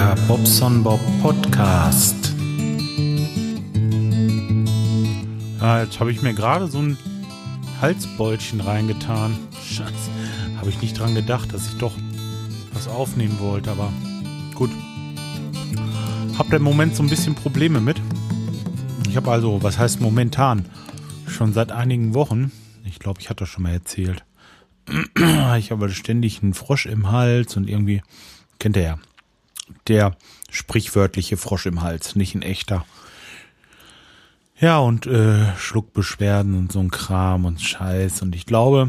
Der Bobson Bob Podcast. Ja, jetzt habe ich mir gerade so ein Halsbeulchen reingetan. Scheiße, habe ich nicht dran gedacht, dass ich doch was aufnehmen wollte, aber gut. Hab da im Moment so ein bisschen Probleme mit. Ich habe also, was heißt momentan? Schon seit einigen Wochen, ich glaube, ich hatte das schon mal erzählt, ich habe ständig einen Frosch im Hals und irgendwie, kennt ihr ja, der sprichwörtliche Frosch im Hals, nicht ein echter. Ja, und äh, Schluckbeschwerden und so ein Kram und Scheiß. Und ich glaube,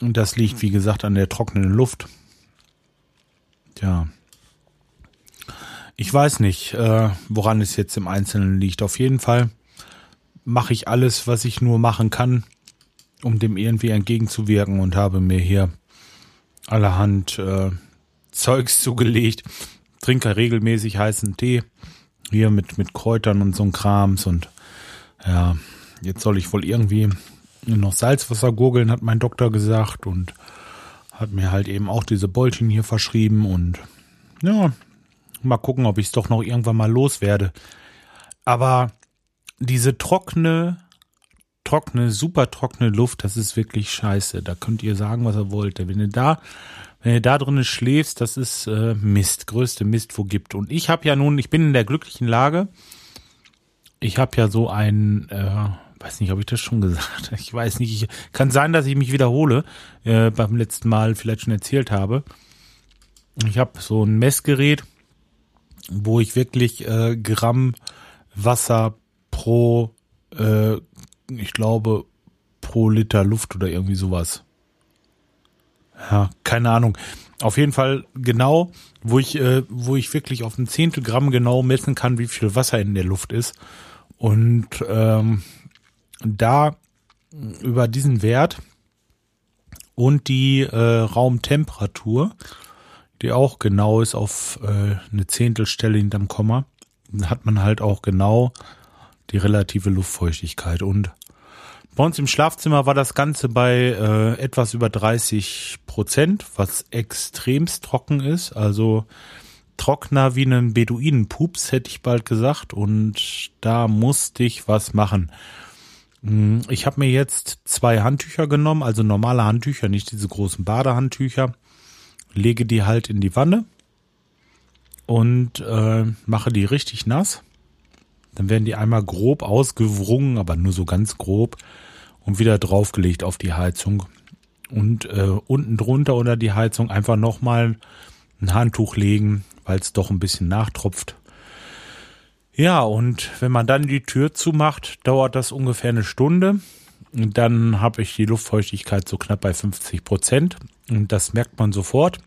das liegt, wie gesagt, an der trockenen Luft. Tja. Ich weiß nicht, äh, woran es jetzt im Einzelnen liegt. Auf jeden Fall mache ich alles, was ich nur machen kann, um dem irgendwie entgegenzuwirken und habe mir hier allerhand äh, Zeugs zugelegt. Trinke regelmäßig heißen Tee. Hier mit, mit Kräutern und so ein Krams. Und ja, jetzt soll ich wohl irgendwie noch Salzwasser gurgeln, hat mein Doktor gesagt. Und hat mir halt eben auch diese Bolchen hier verschrieben. Und ja, mal gucken, ob ich es doch noch irgendwann mal loswerde. Aber diese trockene trockene, super trockene Luft, das ist wirklich scheiße. Da könnt ihr sagen, was ihr wollt. Wenn ihr da, wenn ihr da drinnen schläfst, das ist äh, Mist, größte Mist, wo gibt. Und ich habe ja nun, ich bin in der glücklichen Lage. Ich habe ja so ein, äh, weiß nicht, ob ich das schon gesagt. Ich weiß nicht. Ich, kann sein, dass ich mich wiederhole. Äh, beim letzten Mal vielleicht schon erzählt habe. Ich habe so ein Messgerät, wo ich wirklich äh, Gramm Wasser pro äh, ich glaube, pro Liter Luft oder irgendwie sowas. Ja, keine Ahnung. Auf jeden Fall genau, wo ich, äh, wo ich wirklich auf ein Zehntel Gramm genau messen kann, wie viel Wasser in der Luft ist. Und ähm, da über diesen Wert und die äh, Raumtemperatur, die auch genau ist auf äh, eine Zehntelstelle hinterm Komma, hat man halt auch genau die relative Luftfeuchtigkeit. Und bei uns im Schlafzimmer war das Ganze bei äh, etwas über 30 Prozent, was extremst trocken ist. Also trockener wie einen Beduinenpups, hätte ich bald gesagt. Und da musste ich was machen. Hm, ich habe mir jetzt zwei Handtücher genommen, also normale Handtücher, nicht diese großen Badehandtücher. Lege die halt in die Wanne und äh, mache die richtig nass. Dann werden die einmal grob ausgewrungen, aber nur so ganz grob und wieder draufgelegt auf die Heizung. Und äh, unten drunter unter die Heizung einfach nochmal ein Handtuch legen, weil es doch ein bisschen nachtropft. Ja, und wenn man dann die Tür zumacht, dauert das ungefähr eine Stunde. Und dann habe ich die Luftfeuchtigkeit so knapp bei 50 Prozent. Und das merkt man sofort.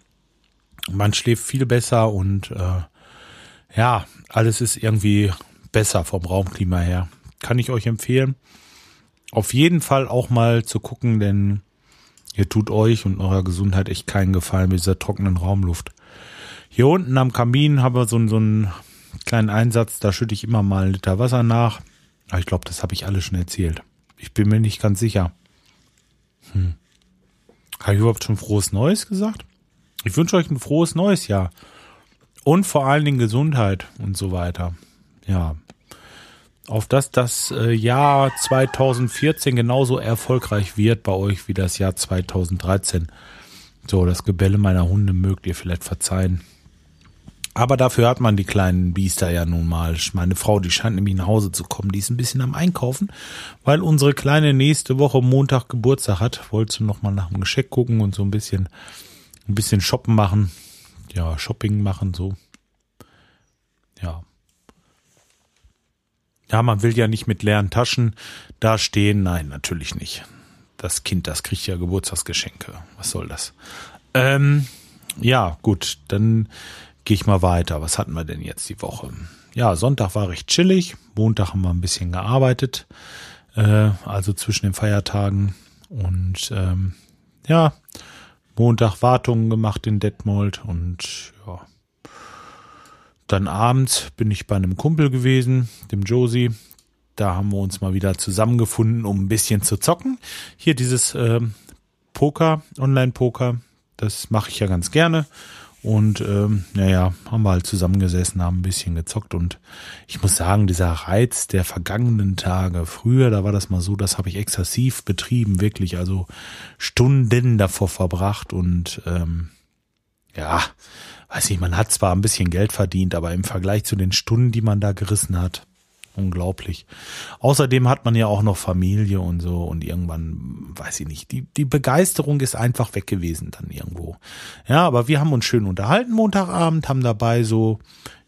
Man schläft viel besser und äh, ja, alles ist irgendwie besser vom Raumklima her. Kann ich euch empfehlen. Auf jeden Fall auch mal zu gucken, denn ihr tut euch und eurer Gesundheit echt keinen Gefallen mit dieser trockenen Raumluft. Hier unten am Kamin haben wir so, so einen kleinen Einsatz, da schütte ich immer mal einen Liter Wasser nach. Aber ich glaube, das habe ich alles schon erzählt. Ich bin mir nicht ganz sicher. Hm. Habe ich überhaupt schon frohes Neues gesagt? Ich wünsche euch ein frohes neues Jahr. Und vor allen Dingen Gesundheit und so weiter. Ja auf dass das äh, Jahr 2014 genauso erfolgreich wird bei euch wie das Jahr 2013. So, das Gebelle meiner Hunde mögt ihr vielleicht verzeihen. Aber dafür hat man die kleinen Biester ja nun mal. Meine Frau, die scheint nämlich nach Hause zu kommen. Die ist ein bisschen am Einkaufen, weil unsere Kleine nächste Woche Montag Geburtstag hat. Wollte noch mal nach dem Geschenk gucken und so ein bisschen, ein bisschen shoppen machen. Ja, Shopping machen, so. Ja. Ja, man will ja nicht mit leeren Taschen da stehen. Nein, natürlich nicht. Das Kind, das kriegt ja Geburtstagsgeschenke. Was soll das? Ähm, ja, gut, dann gehe ich mal weiter. Was hatten wir denn jetzt die Woche? Ja, Sonntag war recht chillig. Montag haben wir ein bisschen gearbeitet. Äh, also zwischen den Feiertagen. Und ähm, ja, Montag Wartungen gemacht in Detmold und ja, dann abends bin ich bei einem Kumpel gewesen, dem Josie. Da haben wir uns mal wieder zusammengefunden, um ein bisschen zu zocken. Hier dieses äh, Poker, Online-Poker, das mache ich ja ganz gerne. Und ähm, naja, haben wir halt zusammengesessen, haben ein bisschen gezockt und ich muss sagen, dieser Reiz der vergangenen Tage, früher, da war das mal so, das habe ich exzessiv betrieben, wirklich, also Stunden davor verbracht und ähm, ja, weiß nicht, man hat zwar ein bisschen Geld verdient, aber im Vergleich zu den Stunden, die man da gerissen hat, unglaublich. Außerdem hat man ja auch noch Familie und so und irgendwann, weiß ich nicht, die, die Begeisterung ist einfach weg gewesen dann irgendwo. Ja, aber wir haben uns schön unterhalten Montagabend, haben dabei so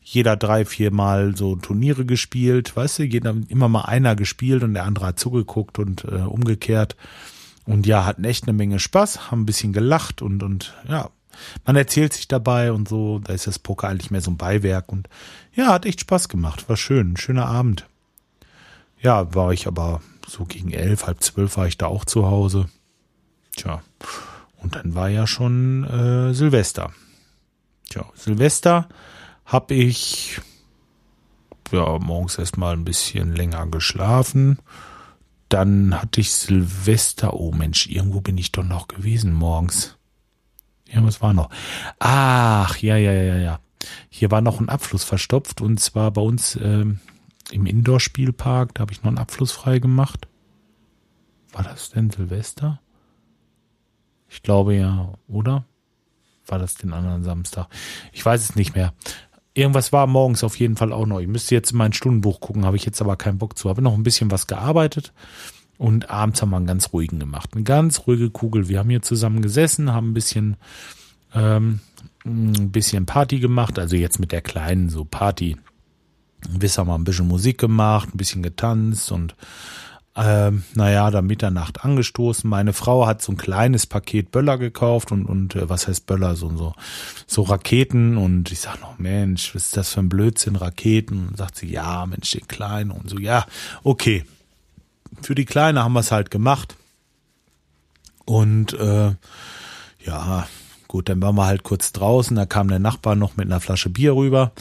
jeder drei, vier Mal so Turniere gespielt, weißt du, jeder, immer mal einer gespielt und der andere hat zugeguckt und äh, umgekehrt. Und ja, hatten echt eine Menge Spaß, haben ein bisschen gelacht und, und ja, man erzählt sich dabei und so, da ist das Poker eigentlich mehr so ein Beiwerk und ja, hat echt Spaß gemacht, war schön, ein schöner Abend. Ja, war ich aber so gegen elf, halb zwölf war ich da auch zu Hause. Tja, und dann war ja schon äh, Silvester. Tja, Silvester hab ich ja morgens erstmal ein bisschen länger geschlafen. Dann hatte ich Silvester. Oh Mensch, irgendwo bin ich doch noch gewesen morgens. Ja, was war noch? Ach, ja, ja, ja, ja. Hier war noch ein Abfluss verstopft und zwar bei uns ähm, im Indoor-Spielpark. Da habe ich noch einen Abfluss frei gemacht. War das denn Silvester? Ich glaube ja, oder? War das den anderen Samstag? Ich weiß es nicht mehr. Irgendwas war morgens auf jeden Fall auch noch. Ich müsste jetzt in mein Stundenbuch gucken, habe ich jetzt aber keinen Bock zu. Habe noch ein bisschen was gearbeitet und abends haben wir einen ganz ruhigen gemacht. Eine ganz ruhige Kugel. Wir haben hier zusammen gesessen, haben ein bisschen, ähm, ein bisschen Party gemacht. Also jetzt mit der kleinen so Party. Wir haben ein bisschen Musik gemacht, ein bisschen getanzt und ähm, naja, da Mitternacht angestoßen. Meine Frau hat so ein kleines Paket Böller gekauft und, und äh, was heißt Böller? So, so, so Raketen und ich sag noch, Mensch, was ist das für ein Blödsinn, Raketen? Und sagt sie, ja, Mensch, den kleinen und so, ja, okay, für die Kleine haben wir es halt gemacht. Und äh, ja, gut, dann waren wir halt kurz draußen. Da kam der Nachbar noch mit einer Flasche Bier rüber.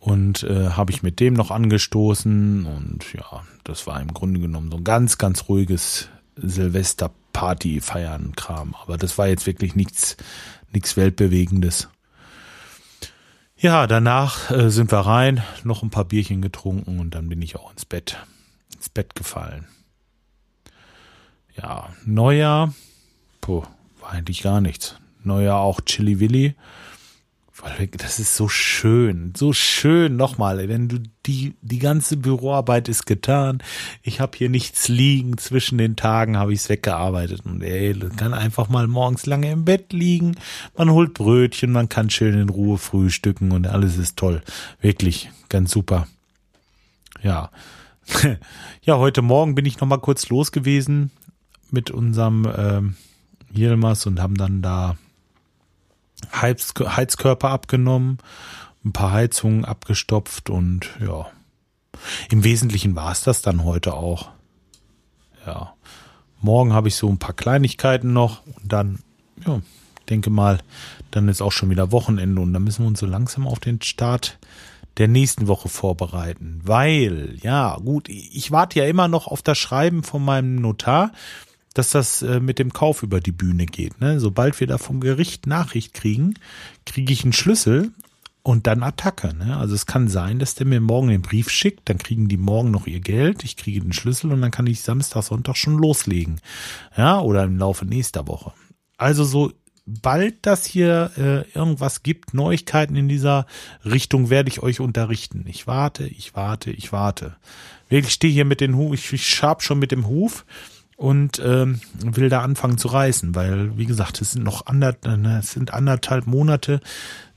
Und äh, habe ich mit dem noch angestoßen. Und ja, das war im Grunde genommen so ein ganz, ganz ruhiges Silvesterparty feiern Kram. Aber das war jetzt wirklich nichts, nichts Weltbewegendes. Ja, danach äh, sind wir rein, noch ein paar Bierchen getrunken und dann bin ich auch ins Bett ins Bett gefallen. Ja, Neujahr, puh, war eigentlich gar nichts. Neujahr auch Chili Willy. Weil das ist so schön, so schön nochmal, wenn du die die ganze Büroarbeit ist getan. Ich habe hier nichts liegen zwischen den Tagen, habe ich es weggearbeitet und ey, kann einfach mal morgens lange im Bett liegen. Man holt Brötchen, man kann schön in Ruhe frühstücken und alles ist toll, wirklich ganz super. Ja, ja, heute Morgen bin ich noch mal kurz los gewesen mit unserem ähm, Yilmaz und haben dann da Heiz Heizkörper abgenommen, ein paar Heizungen abgestopft und ja, im Wesentlichen war es das dann heute auch. Ja, morgen habe ich so ein paar Kleinigkeiten noch und dann, ja, denke mal, dann ist auch schon wieder Wochenende und dann müssen wir uns so langsam auf den Start der nächsten Woche vorbereiten. Weil, ja, gut, ich warte ja immer noch auf das Schreiben von meinem Notar, dass das äh, mit dem Kauf über die Bühne geht. Ne? Sobald wir da vom Gericht Nachricht kriegen, kriege ich einen Schlüssel und dann Attacke. Ne? Also es kann sein, dass der mir morgen den Brief schickt, dann kriegen die morgen noch ihr Geld, ich kriege den Schlüssel und dann kann ich Samstag, Sonntag schon loslegen. Ja, oder im Laufe nächster Woche. Also so bald das hier äh, irgendwas gibt, Neuigkeiten in dieser Richtung, werde ich euch unterrichten. Ich warte, ich warte, ich warte. Ich stehe hier mit den Huf, ich, ich schab schon mit dem Huf und ähm, will da anfangen zu reißen, weil, wie gesagt, es sind noch ander, äh, es sind anderthalb Monate,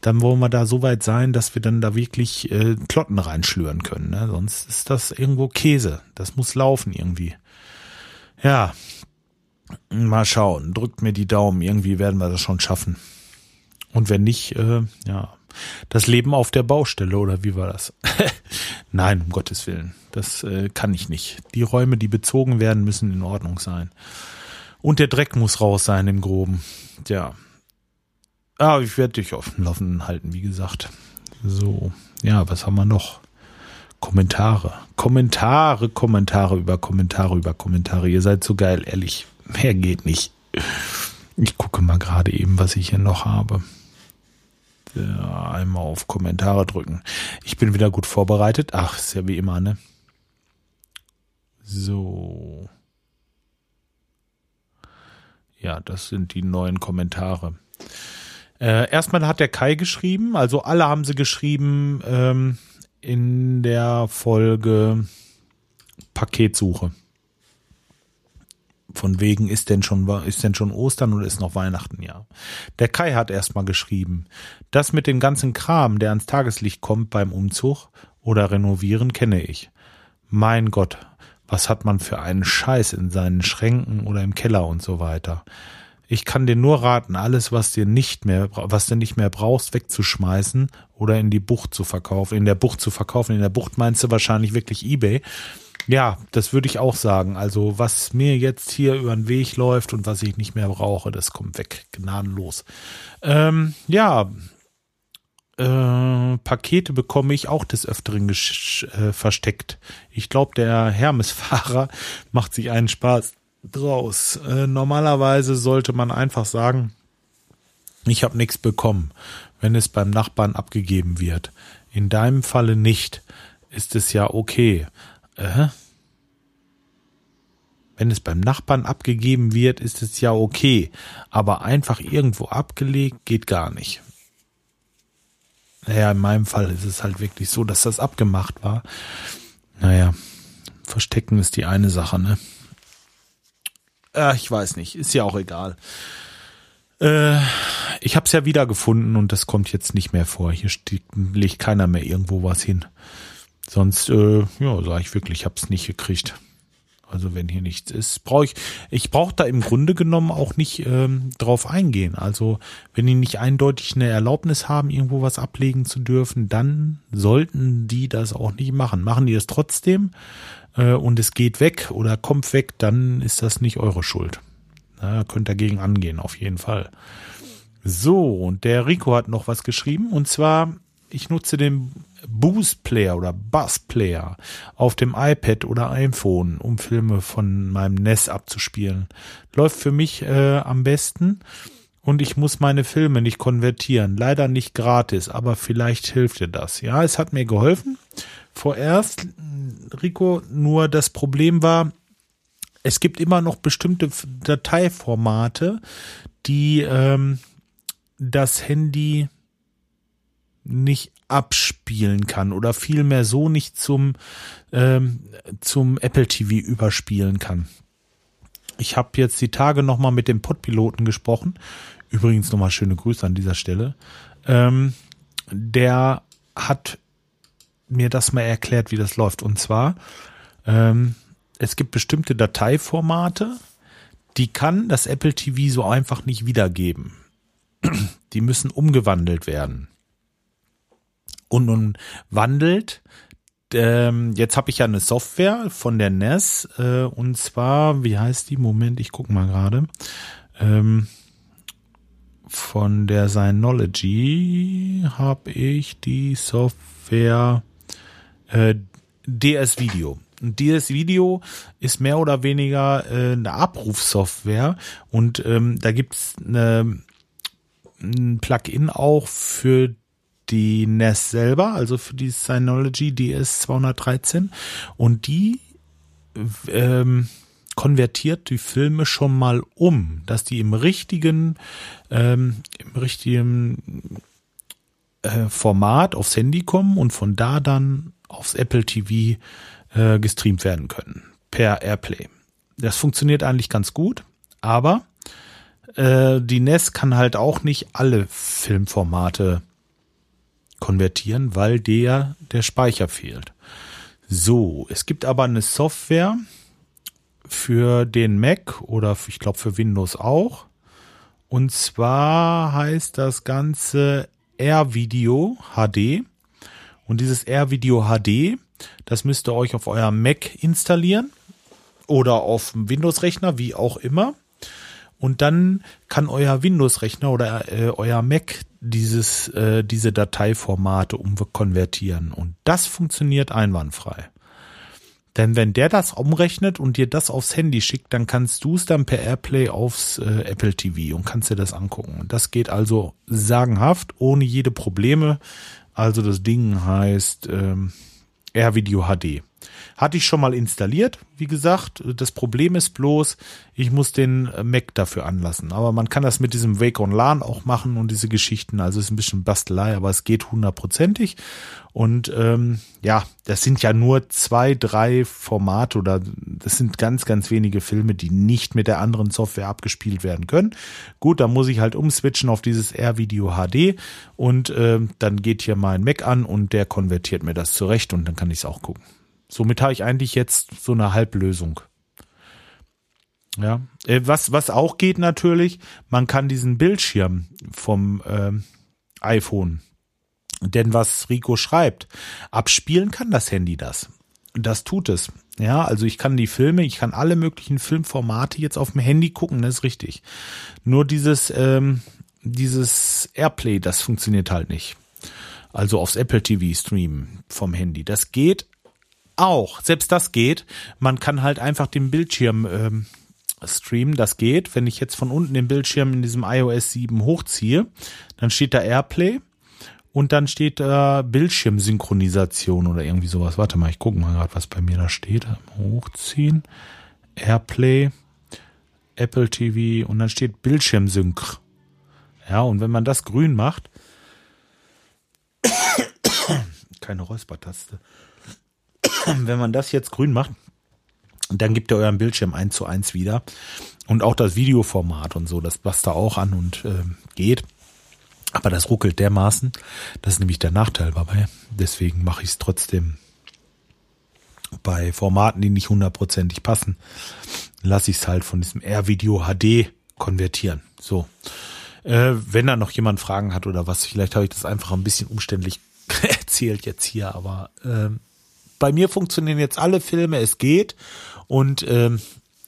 dann wollen wir da so weit sein, dass wir dann da wirklich äh, Klotten reinschlüren können. Ne? Sonst ist das irgendwo Käse. Das muss laufen irgendwie. Ja, Mal schauen, drückt mir die Daumen, irgendwie werden wir das schon schaffen. Und wenn nicht, äh, ja, das Leben auf der Baustelle oder wie war das? Nein, um Gottes Willen, das äh, kann ich nicht. Die Räume, die bezogen werden, müssen in Ordnung sein. Und der Dreck muss raus sein im Groben. Tja. Ah, ich werde dich auf dem Laufenden halten, wie gesagt. So, ja, was haben wir noch? Kommentare. Kommentare, Kommentare über Kommentare über Kommentare. Ihr seid so geil, ehrlich. Mehr geht nicht. Ich gucke mal gerade eben, was ich hier noch habe. Ja, einmal auf Kommentare drücken. Ich bin wieder gut vorbereitet. Ach, ist ja wie immer, ne? So. Ja, das sind die neuen Kommentare. Äh, erstmal hat der Kai geschrieben, also alle haben sie geschrieben ähm, in der Folge Paketsuche. Von wegen ist denn schon ist denn schon Ostern oder ist noch Weihnachten ja. Der Kai hat erstmal geschrieben, das mit dem ganzen Kram, der ans Tageslicht kommt beim Umzug oder Renovieren kenne ich. Mein Gott, was hat man für einen Scheiß in seinen Schränken oder im Keller und so weiter. Ich kann dir nur raten, alles, was dir nicht mehr, was du nicht mehr brauchst, wegzuschmeißen oder in die Bucht zu verkaufen. In der Bucht zu verkaufen. In der Bucht meinst du wahrscheinlich wirklich eBay. Ja, das würde ich auch sagen. Also was mir jetzt hier über den Weg läuft und was ich nicht mehr brauche, das kommt weg, gnadenlos. Ähm, ja, äh, Pakete bekomme ich auch des Öfteren äh, versteckt. Ich glaube, der Hermesfahrer macht sich einen Spaß draus. Äh, normalerweise sollte man einfach sagen, ich habe nichts bekommen, wenn es beim Nachbarn abgegeben wird. In deinem Falle nicht. Ist es ja okay. Äh? Wenn es beim Nachbarn abgegeben wird, ist es ja okay. Aber einfach irgendwo abgelegt geht gar nicht. Naja, in meinem Fall ist es halt wirklich so, dass das abgemacht war. Naja, verstecken ist die eine Sache, ne? Äh, ich weiß nicht, ist ja auch egal. Äh, ich habe es ja wiedergefunden und das kommt jetzt nicht mehr vor. Hier legt keiner mehr irgendwo was hin. Sonst, äh, ja, sage ich wirklich, ich habe es nicht gekriegt. Also wenn hier nichts ist, brauche ich, ich brauche da im Grunde genommen auch nicht ähm, drauf eingehen. Also wenn die nicht eindeutig eine Erlaubnis haben, irgendwo was ablegen zu dürfen, dann sollten die das auch nicht machen. Machen die es trotzdem äh, und es geht weg oder kommt weg, dann ist das nicht eure Schuld. Na, könnt dagegen angehen, auf jeden Fall. So, und der Rico hat noch was geschrieben und zwar, ich nutze den Boost Player oder Buzz Player auf dem iPad oder iPhone, um Filme von meinem NES abzuspielen. Läuft für mich äh, am besten und ich muss meine Filme nicht konvertieren. Leider nicht gratis, aber vielleicht hilft dir das. Ja, es hat mir geholfen. Vorerst, Rico, nur das Problem war, es gibt immer noch bestimmte Dateiformate, die ähm, das Handy nicht abspielen kann oder vielmehr so nicht zum, ähm, zum Apple TV überspielen kann. Ich habe jetzt die Tage nochmal mit dem Podpiloten gesprochen. Übrigens nochmal schöne Grüße an dieser Stelle. Ähm, der hat mir das mal erklärt, wie das läuft. Und zwar, ähm, es gibt bestimmte Dateiformate, die kann das Apple TV so einfach nicht wiedergeben. Die müssen umgewandelt werden und nun wandelt. Ähm, jetzt habe ich ja eine Software von der NES äh, und zwar, wie heißt die? Moment, ich guck mal gerade. Ähm, von der Synology habe ich die Software äh, DS Video. DS Video ist mehr oder weniger äh, eine Abrufsoftware und ähm, da gibt's eine, ein Plugin auch für die NES selber, also für die Synology DS213 und die ähm, konvertiert die Filme schon mal um, dass die im richtigen, ähm, im richtigen äh, Format aufs Handy kommen und von da dann aufs Apple TV äh, gestreamt werden können per Airplay. Das funktioniert eigentlich ganz gut, aber äh, die NES kann halt auch nicht alle Filmformate konvertieren, weil der der Speicher fehlt. So, es gibt aber eine Software für den Mac oder ich glaube für Windows auch. Und zwar heißt das Ganze AirVideo HD. Und dieses AirVideo HD, das müsst ihr euch auf eurem Mac installieren oder auf dem Windows-Rechner, wie auch immer. Und dann kann euer Windows-Rechner oder äh, euer Mac dieses, äh, diese Dateiformate umkonvertieren. Und das funktioniert einwandfrei. Denn wenn der das umrechnet und dir das aufs Handy schickt, dann kannst du es dann per Airplay aufs äh, Apple TV und kannst dir das angucken. Und das geht also sagenhaft, ohne jede Probleme. Also das Ding heißt ähm, AirVideo HD. Hatte ich schon mal installiert, wie gesagt. Das Problem ist bloß, ich muss den Mac dafür anlassen. Aber man kann das mit diesem Wake on LAN auch machen und diese Geschichten. Also ist ein bisschen Bastelei, aber es geht hundertprozentig. Und ähm, ja, das sind ja nur zwei, drei Formate oder das sind ganz, ganz wenige Filme, die nicht mit der anderen Software abgespielt werden können. Gut, dann muss ich halt umswitchen auf dieses R-Video HD und ähm, dann geht hier mein Mac an und der konvertiert mir das zurecht und dann kann ich es auch gucken. Somit habe ich eigentlich jetzt so eine Halblösung. Ja, äh, was, was auch geht natürlich, man kann diesen Bildschirm vom äh, iPhone, denn was Rico schreibt, abspielen kann das Handy das. Das tut es. Ja, also ich kann die Filme, ich kann alle möglichen Filmformate jetzt auf dem Handy gucken, das ist richtig. Nur dieses, ähm, dieses Airplay, das funktioniert halt nicht. Also aufs Apple TV streamen vom Handy. Das geht auch. Selbst das geht. Man kann halt einfach den Bildschirm ähm, streamen. Das geht. Wenn ich jetzt von unten den Bildschirm in diesem iOS 7 hochziehe, dann steht da Airplay und dann steht da Bildschirmsynchronisation oder irgendwie sowas. Warte mal, ich gucke mal gerade, was bei mir da steht. Hochziehen. Airplay, Apple TV und dann steht Bildschirmsync. Ja, und wenn man das grün macht, keine Räuspertaste. wenn man das jetzt grün macht, dann gibt ihr euren Bildschirm eins zu eins wieder. Und auch das Videoformat und so, das passt da auch an und äh, geht. Aber das ruckelt dermaßen. Das ist nämlich der Nachteil dabei. Deswegen mache ich es trotzdem bei Formaten, die nicht hundertprozentig passen, lasse ich es halt von diesem R-Video HD konvertieren. So. Äh, wenn da noch jemand Fragen hat oder was, vielleicht habe ich das einfach ein bisschen umständlich erzählt jetzt hier, aber äh, bei mir funktionieren jetzt alle Filme, es geht. Und ähm,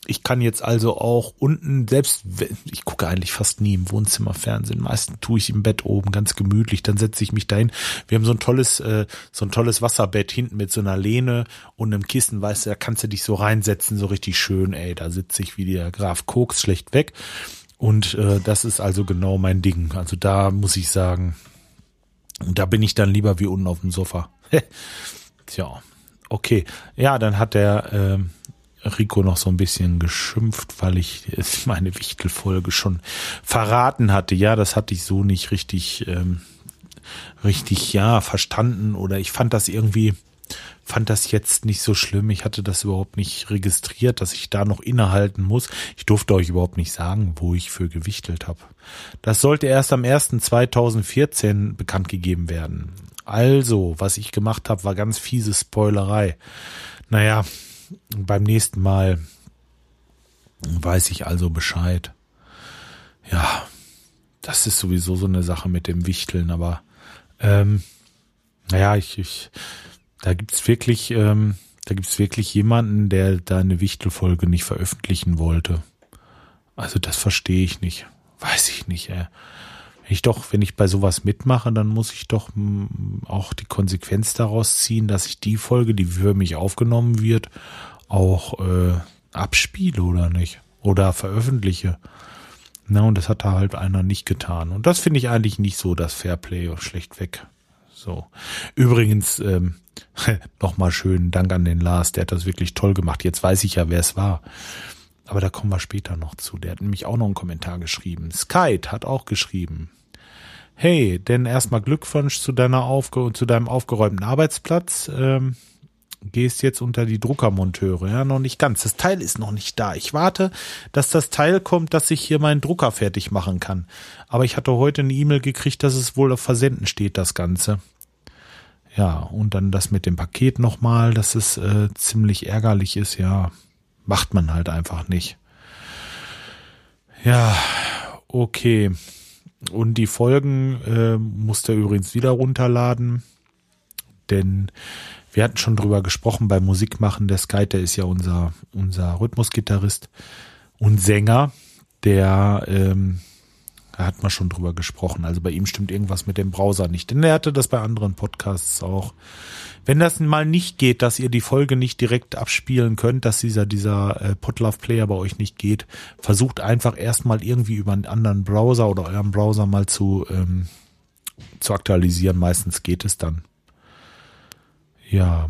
ich kann jetzt also auch unten, selbst ich gucke eigentlich fast nie im Wohnzimmer Fernsehen. Meistens tue ich im Bett oben ganz gemütlich, dann setze ich mich dahin. Wir haben so ein tolles, äh, so ein tolles Wasserbett hinten mit so einer Lehne und einem Kissen, weißt du, da kannst du dich so reinsetzen, so richtig schön, ey, da sitze ich wie der Graf Koks schlecht weg. Und äh, das ist also genau mein Ding. Also da muss ich sagen, da bin ich dann lieber wie unten auf dem Sofa. Tja, okay. Ja, dann hat der äh, Rico noch so ein bisschen geschimpft, weil ich meine Wichtelfolge schon verraten hatte. Ja, das hatte ich so nicht richtig, ähm, richtig, ja, verstanden oder ich fand das irgendwie, fand das jetzt nicht so schlimm. Ich hatte das überhaupt nicht registriert, dass ich da noch innehalten muss. Ich durfte euch überhaupt nicht sagen, wo ich für gewichtelt habe. Das sollte erst am 1.2014 bekannt gegeben werden. Also, was ich gemacht habe, war ganz fiese Spoilerei. Naja, beim nächsten Mal weiß ich also Bescheid. Ja, das ist sowieso so eine Sache mit dem Wichteln, aber ähm, naja, ich, ich da gibt's wirklich, ähm, da gibt's wirklich jemanden, der da eine Wichtelfolge nicht veröffentlichen wollte. Also das verstehe ich nicht. Weiß ich nicht, ey ich doch, wenn ich bei sowas mitmache, dann muss ich doch hm, auch die Konsequenz daraus ziehen, dass ich die Folge, die für mich aufgenommen wird, auch äh, abspiele oder nicht. Oder veröffentliche. Na, und das hat da halt einer nicht getan. Und das finde ich eigentlich nicht so das Fairplay schlecht weg. So. Übrigens, ähm, nochmal schönen Dank an den Lars, der hat das wirklich toll gemacht. Jetzt weiß ich ja, wer es war. Aber da kommen wir später noch zu. Der hat nämlich auch noch einen Kommentar geschrieben. Skype hat auch geschrieben. Hey, denn erstmal Glückwunsch zu deiner Aufge zu deinem aufgeräumten Arbeitsplatz. Ähm, gehst jetzt unter die Druckermonteure. Ja, noch nicht ganz. Das Teil ist noch nicht da. Ich warte, dass das Teil kommt, dass ich hier meinen Drucker fertig machen kann. Aber ich hatte heute eine E-Mail gekriegt, dass es wohl auf Versenden steht, das Ganze. Ja, und dann das mit dem Paket nochmal, dass es äh, ziemlich ärgerlich ist. Ja, macht man halt einfach nicht. Ja, okay. Und die Folgen äh, musst du übrigens wieder runterladen, denn wir hatten schon drüber gesprochen beim Musikmachen. Der Sky, der ist ja unser, unser Rhythmusgitarrist und Sänger, der ähm, hat man schon drüber gesprochen. Also bei ihm stimmt irgendwas mit dem Browser nicht. Denn er hatte das bei anderen Podcasts auch. Wenn das mal nicht geht, dass ihr die Folge nicht direkt abspielen könnt, dass dieser, dieser äh, Podlove Player bei euch nicht geht, versucht einfach erstmal irgendwie über einen anderen Browser oder euren Browser mal zu, ähm, zu aktualisieren. Meistens geht es dann. Ja.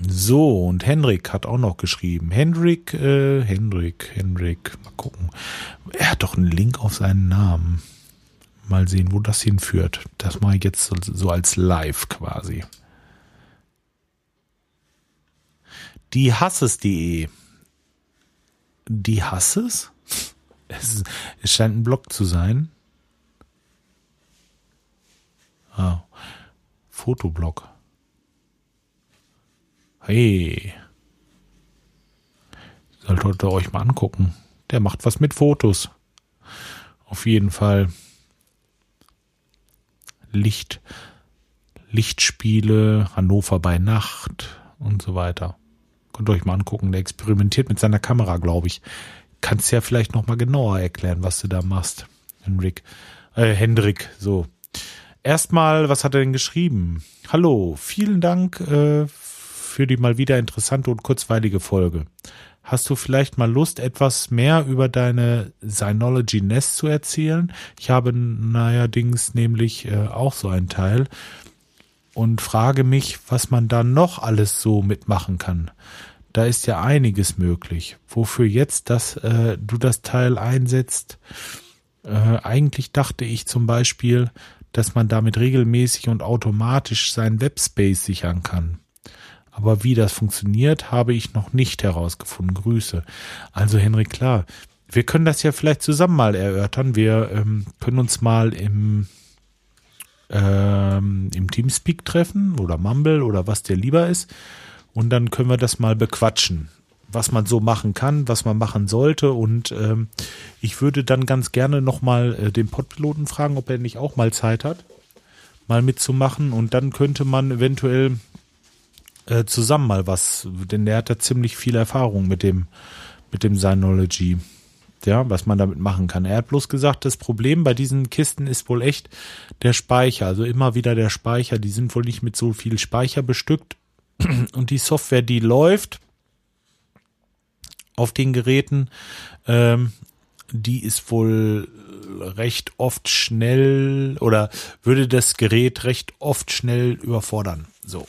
So, und Henrik hat auch noch geschrieben. Henrik, äh, Henrik, Henrik, mal gucken. Er hat doch einen Link auf seinen Namen. Mal sehen, wo das hinführt. Das mache ich jetzt so, so als Live quasi. Die Hasses.de. Die Hasses? Es, es scheint ein Blog zu sein. Ah, Fotoblog. Hey. Solltet ihr euch mal angucken. Der macht was mit Fotos. Auf jeden Fall. Licht, Lichtspiele, Hannover bei Nacht und so weiter. Könnt ihr euch mal angucken. Der experimentiert mit seiner Kamera, glaube ich. Kannst ja vielleicht noch mal genauer erklären, was du da machst, Henrik. Äh, Hendrik, so. Erstmal, was hat er denn geschrieben? Hallo, vielen Dank äh, für die mal wieder interessante und kurzweilige Folge. Hast du vielleicht mal Lust, etwas mehr über deine Synology Nest zu erzählen? Ich habe neuerdings nämlich äh, auch so einen Teil und frage mich, was man da noch alles so mitmachen kann. Da ist ja einiges möglich. Wofür jetzt, dass äh, du das Teil einsetzt? Äh, eigentlich dachte ich zum Beispiel, dass man damit regelmäßig und automatisch seinen Webspace sichern kann. Aber wie das funktioniert, habe ich noch nicht herausgefunden. Grüße. Also Henrik, klar. Wir können das ja vielleicht zusammen mal erörtern. Wir ähm, können uns mal im, ähm, im Teamspeak treffen oder Mumble oder was dir lieber ist. Und dann können wir das mal bequatschen, was man so machen kann, was man machen sollte. Und ähm, ich würde dann ganz gerne nochmal äh, den Podpiloten fragen, ob er nicht auch mal Zeit hat, mal mitzumachen. Und dann könnte man eventuell äh, zusammen mal was, denn der hat da ziemlich viel Erfahrung mit dem, mit dem Synology. Ja, was man damit machen kann. Er hat bloß gesagt, das Problem bei diesen Kisten ist wohl echt der Speicher. Also immer wieder der Speicher. Die sind wohl nicht mit so viel Speicher bestückt. Und die Software, die läuft auf den Geräten, ähm, die ist wohl recht oft schnell oder würde das Gerät recht oft schnell überfordern. So.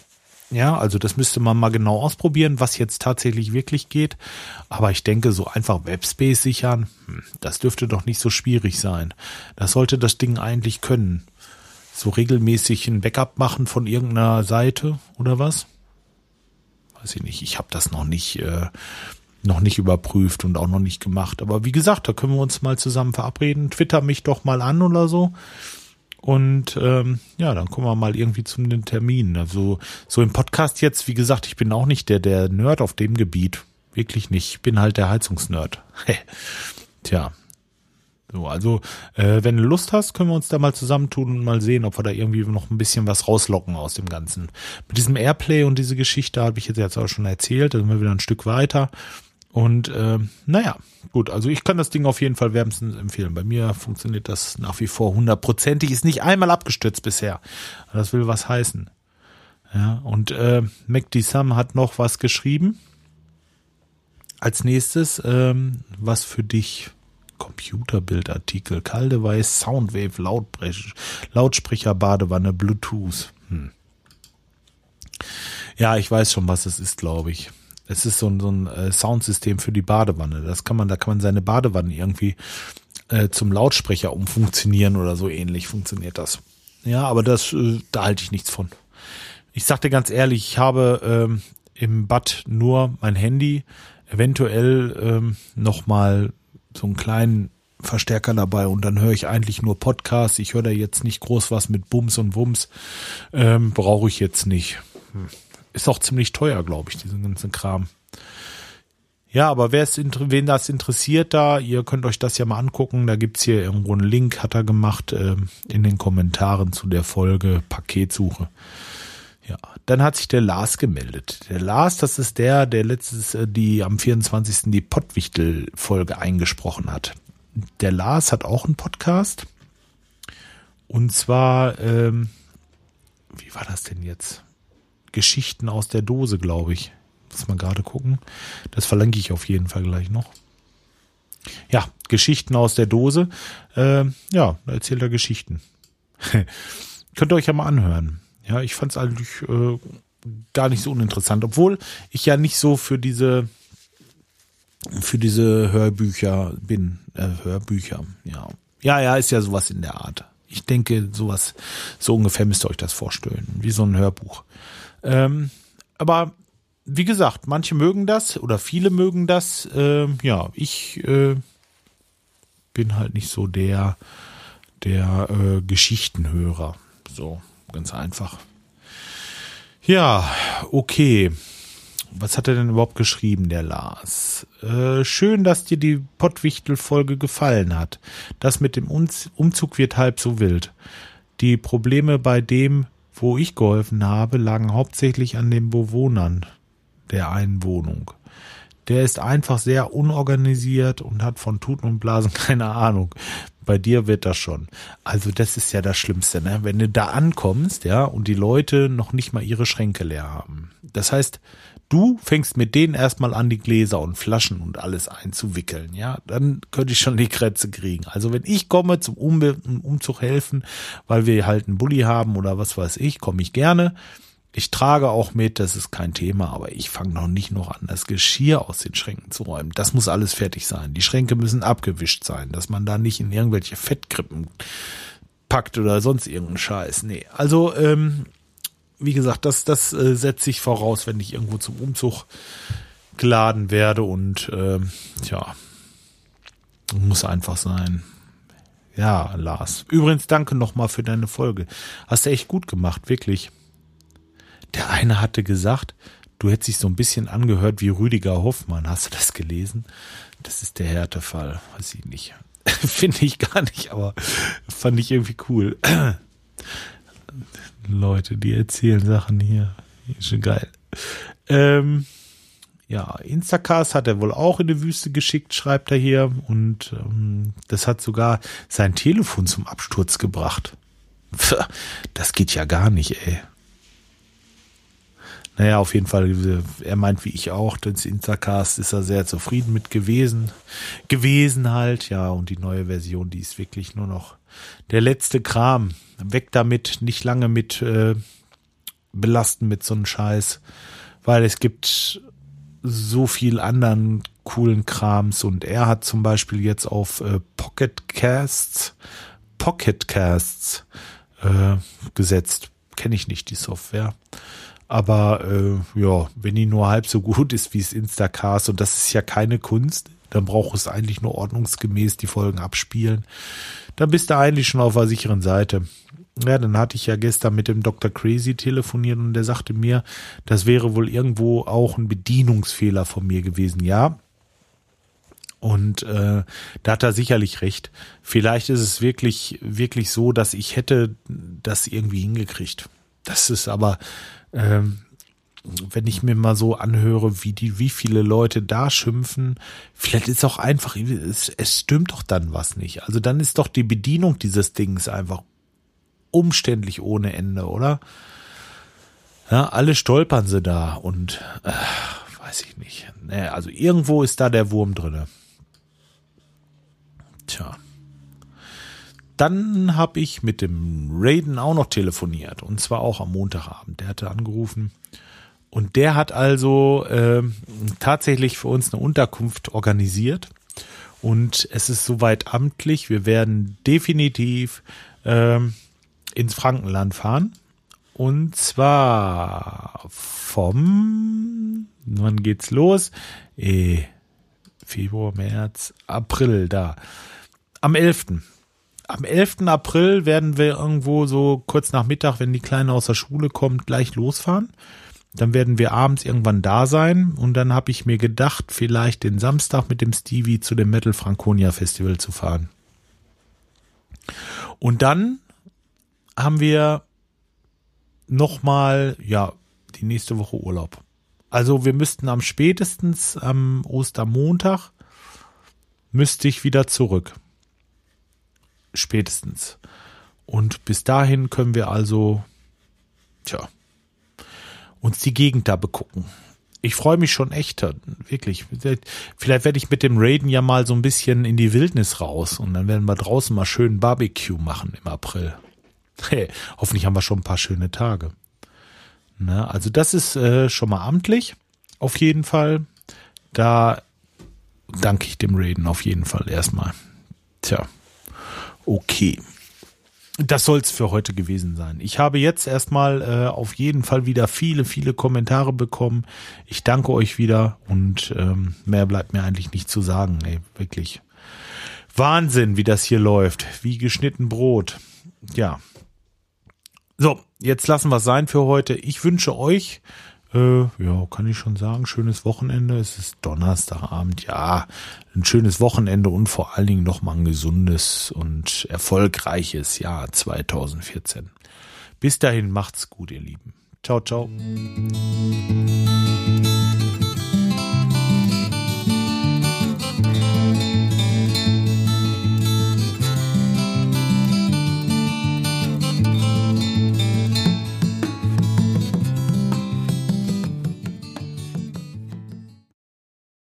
Ja, also das müsste man mal genau ausprobieren, was jetzt tatsächlich wirklich geht. Aber ich denke, so einfach Webspace sichern, hm, das dürfte doch nicht so schwierig sein. Das sollte das Ding eigentlich können. So regelmäßig ein Backup machen von irgendeiner Seite oder was? Weiß ich nicht. Ich habe das noch nicht, äh, noch nicht überprüft und auch noch nicht gemacht. Aber wie gesagt, da können wir uns mal zusammen verabreden. Twitter mich doch mal an oder so. Und ähm, ja, dann kommen wir mal irgendwie zu den Terminen. Also so im Podcast jetzt, wie gesagt, ich bin auch nicht der, der Nerd auf dem Gebiet. Wirklich nicht. Ich bin halt der Heizungsnerd. Tja. So, also, äh, wenn du Lust hast, können wir uns da mal zusammentun und mal sehen, ob wir da irgendwie noch ein bisschen was rauslocken aus dem Ganzen. Mit diesem Airplay und diese Geschichte habe ich jetzt, jetzt auch schon erzählt, da sind wir wieder ein Stück weiter. Und äh, naja, gut, also ich kann das Ding auf jeden Fall wärmstens empfehlen. Bei mir funktioniert das nach wie vor hundertprozentig, ist nicht einmal abgestürzt bisher. Das will was heißen. Ja, und äh, MacD Sam hat noch was geschrieben. Als nächstes, ähm, was für dich Computerbildartikel, Caldevice, Soundwave, Lautsprecher, Lautsprecher, Badewanne, Bluetooth. Hm. Ja, ich weiß schon, was es ist, glaube ich. Es ist so ein, so ein äh, Soundsystem für die Badewanne. Das kann man, da kann man seine Badewanne irgendwie äh, zum Lautsprecher umfunktionieren oder so ähnlich funktioniert das. Ja, aber das, äh, da halte ich nichts von. Ich sagte ganz ehrlich, ich habe ähm, im Bad nur mein Handy, eventuell ähm, nochmal so einen kleinen Verstärker dabei und dann höre ich eigentlich nur Podcasts. Ich höre da jetzt nicht groß was mit Bums und Wums. Ähm, Brauche ich jetzt nicht. Hm. Ist auch ziemlich teuer, glaube ich, diesen ganzen Kram. Ja, aber wer es, wen das interessiert da, ihr könnt euch das ja mal angucken. Da gibt's hier irgendwo einen Link, hat er gemacht, äh, in den Kommentaren zu der Folge Paketsuche. Ja, dann hat sich der Lars gemeldet. Der Lars, das ist der, der letztes, äh, die am 24. die Pottwichtel-Folge eingesprochen hat. der Lars hat auch einen Podcast. Und zwar, ähm, wie war das denn jetzt? Geschichten aus der Dose, glaube ich. Muss mal gerade gucken. Das verlinke ich auf jeden Fall gleich noch. Ja, Geschichten aus der Dose. Äh, ja, da erzählt er Geschichten. Könnt ihr euch ja mal anhören. Ja, ich fand es eigentlich äh, gar nicht so uninteressant, obwohl ich ja nicht so für diese für diese Hörbücher bin. Äh, Hörbücher, ja. Ja, ja, ist ja sowas in der Art. Ich denke, sowas, so ungefähr müsst ihr euch das vorstellen, wie so ein Hörbuch. Ähm, aber wie gesagt, manche mögen das oder viele mögen das. Ähm, ja, ich äh, bin halt nicht so der, der äh, Geschichtenhörer. So, ganz einfach. Ja, okay. Was hat er denn überhaupt geschrieben, der Lars? Äh, schön, dass dir die Pottwichtel-Folge gefallen hat. Das mit dem Umzug wird halb so wild. Die Probleme bei dem, wo ich geholfen habe, lagen hauptsächlich an den Bewohnern der einen Wohnung. Der ist einfach sehr unorganisiert und hat von Tuten und Blasen keine Ahnung. Bei dir wird das schon. Also das ist ja das Schlimmste, ne? Wenn du da ankommst, ja, und die Leute noch nicht mal ihre Schränke leer haben. Das heißt, du fängst mit denen erstmal an, die Gläser und Flaschen und alles einzuwickeln, ja, dann könnte ich schon die Krätze kriegen. Also wenn ich komme zum um Umzug helfen, weil wir halt einen Bulli haben oder was weiß ich, komme ich gerne. Ich trage auch mit, das ist kein Thema, aber ich fange noch nicht noch an, das Geschirr aus den Schränken zu räumen. Das muss alles fertig sein. Die Schränke müssen abgewischt sein, dass man da nicht in irgendwelche Fettkrippen packt oder sonst irgendeinen Scheiß. Nee, also ähm, wie gesagt, das, das äh, setze ich voraus, wenn ich irgendwo zum Umzug geladen werde und äh, tja, muss einfach sein. Ja, Lars. Übrigens, danke nochmal für deine Folge. Hast du echt gut gemacht, wirklich. Der eine hatte gesagt, du hättest dich so ein bisschen angehört wie Rüdiger Hoffmann. Hast du das gelesen? Das ist der Härtefall. Weiß ich nicht. Finde ich gar nicht, aber fand ich irgendwie cool. Leute, die erzählen Sachen hier. Ist schon geil. Ähm, ja, Instacast hat er wohl auch in die Wüste geschickt, schreibt er hier. Und ähm, das hat sogar sein Telefon zum Absturz gebracht. Das geht ja gar nicht, ey. Naja, auf jeden Fall, er meint wie ich auch, das Instacast ist er sehr zufrieden mit gewesen. Gewesen halt, ja, und die neue Version, die ist wirklich nur noch der letzte Kram. Weg damit, nicht lange mit äh, belasten mit so einem Scheiß, weil es gibt so viel anderen coolen Krams und er hat zum Beispiel jetzt auf äh, Pocket Casts, Pocket Casts äh, gesetzt. Kenne ich nicht die Software. Aber äh, ja, wenn die nur halb so gut ist wie es Instacast und das ist ja keine Kunst, dann braucht es eigentlich nur ordnungsgemäß die Folgen abspielen. Dann bist du eigentlich schon auf der sicheren Seite. Ja, dann hatte ich ja gestern mit dem Dr. Crazy telefoniert und der sagte mir, das wäre wohl irgendwo auch ein Bedienungsfehler von mir gewesen. Ja, und äh, da hat er sicherlich recht. Vielleicht ist es wirklich, wirklich so, dass ich hätte das irgendwie hingekriegt. Das ist aber, ähm, wenn ich mir mal so anhöre, wie die, wie viele Leute da schimpfen, vielleicht ist auch einfach, es, es stimmt doch dann was nicht. Also dann ist doch die Bedienung dieses Dings einfach umständlich ohne Ende, oder? Ja, alle stolpern sie da und äh, weiß ich nicht. Nee, also irgendwo ist da der Wurm drinne. Tja. Dann habe ich mit dem Raiden auch noch telefoniert und zwar auch am Montagabend. Der hatte angerufen und der hat also äh, tatsächlich für uns eine Unterkunft organisiert. Und es ist soweit amtlich. Wir werden definitiv äh, ins Frankenland fahren. Und zwar vom, wann geht's los? Eh, Februar, März, April, da. Am 11. Am 11. April werden wir irgendwo so kurz nach Mittag, wenn die Kleine aus der Schule kommt, gleich losfahren. Dann werden wir abends irgendwann da sein und dann habe ich mir gedacht, vielleicht den Samstag mit dem Stevie zu dem Metal Franconia Festival zu fahren. Und dann haben wir nochmal, ja, die nächste Woche Urlaub. Also wir müssten am spätestens am Ostermontag müsste ich wieder zurück. Spätestens. Und bis dahin können wir also, tja, uns die Gegend da begucken. Ich freue mich schon echt, wirklich. Vielleicht werde ich mit dem Raiden ja mal so ein bisschen in die Wildnis raus und dann werden wir draußen mal schön Barbecue machen im April. Hey, hoffentlich haben wir schon ein paar schöne Tage. Na, also das ist äh, schon mal amtlich, auf jeden Fall. Da danke ich dem Raiden auf jeden Fall erstmal. Tja, okay das soll es für heute gewesen sein. Ich habe jetzt erstmal äh, auf jeden Fall wieder viele, viele Kommentare bekommen. Ich danke euch wieder und ähm, mehr bleibt mir eigentlich nicht zu sagen. Ey, wirklich. Wahnsinn, wie das hier läuft. Wie geschnitten Brot. Ja. So, jetzt lassen wir es sein für heute. Ich wünsche euch äh, ja, kann ich schon sagen, schönes Wochenende. Es ist Donnerstagabend, ja, ein schönes Wochenende und vor allen Dingen nochmal ein gesundes und erfolgreiches Jahr 2014. Bis dahin macht's gut, ihr Lieben. Ciao, ciao.